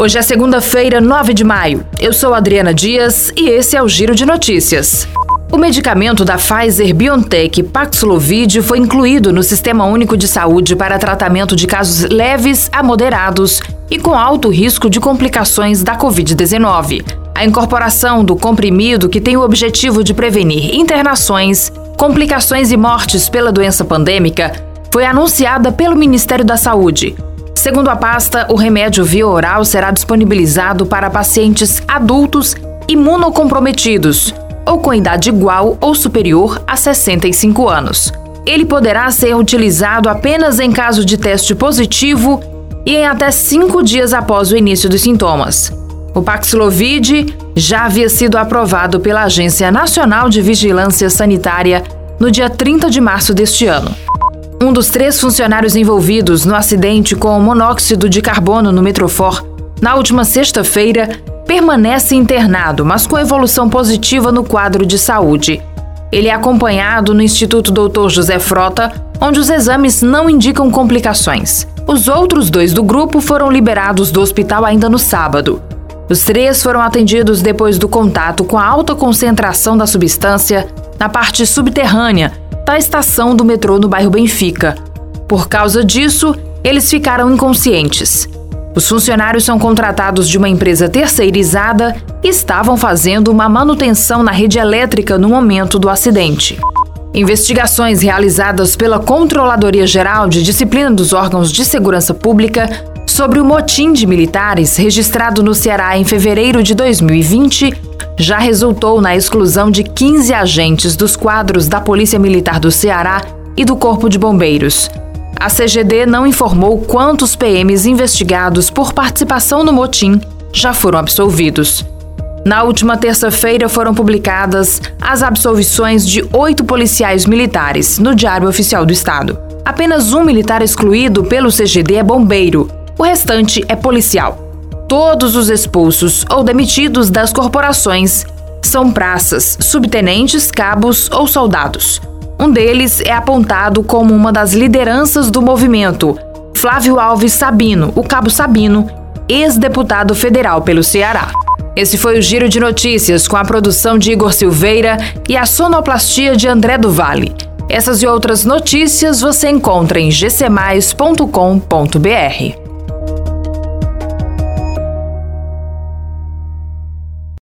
Hoje é segunda-feira, 9 de maio. Eu sou Adriana Dias e esse é o Giro de Notícias. O medicamento da Pfizer BioNTech Paxlovid foi incluído no Sistema Único de Saúde para tratamento de casos leves a moderados e com alto risco de complicações da Covid-19. A incorporação do comprimido, que tem o objetivo de prevenir internações, complicações e mortes pela doença pandêmica, foi anunciada pelo Ministério da Saúde. Segundo a pasta, o remédio via oral será disponibilizado para pacientes adultos imunocomprometidos ou com idade igual ou superior a 65 anos. Ele poderá ser utilizado apenas em caso de teste positivo e em até cinco dias após o início dos sintomas. O Paxlovid já havia sido aprovado pela Agência Nacional de Vigilância Sanitária no dia 30 de março deste ano. Um dos três funcionários envolvidos no acidente com monóxido de carbono no Metrofor, na última sexta-feira, permanece internado, mas com evolução positiva no quadro de saúde. Ele é acompanhado no Instituto Dr. José Frota, onde os exames não indicam complicações. Os outros dois do grupo foram liberados do hospital ainda no sábado. Os três foram atendidos depois do contato com a alta concentração da substância na parte subterrânea da estação do metrô no bairro Benfica. Por causa disso, eles ficaram inconscientes. Os funcionários são contratados de uma empresa terceirizada e estavam fazendo uma manutenção na rede elétrica no momento do acidente. Investigações realizadas pela Controladoria Geral de Disciplina dos Órgãos de Segurança Pública sobre o motim de militares registrado no Ceará em fevereiro de 2020 já resultou na exclusão de 15 agentes dos quadros da Polícia Militar do Ceará e do Corpo de Bombeiros. A CGD não informou quantos PMs investigados por participação no motim já foram absolvidos. Na última terça-feira foram publicadas as absolvições de oito policiais militares no Diário Oficial do Estado. Apenas um militar excluído pelo CGD é bombeiro, o restante é policial. Todos os expulsos ou demitidos das corporações são praças, subtenentes, cabos ou soldados. Um deles é apontado como uma das lideranças do movimento, Flávio Alves Sabino, o Cabo Sabino, ex-deputado federal pelo Ceará. Esse foi o Giro de Notícias com a produção de Igor Silveira e a sonoplastia de André do Vale. Essas e outras notícias você encontra em gcmais.com.br.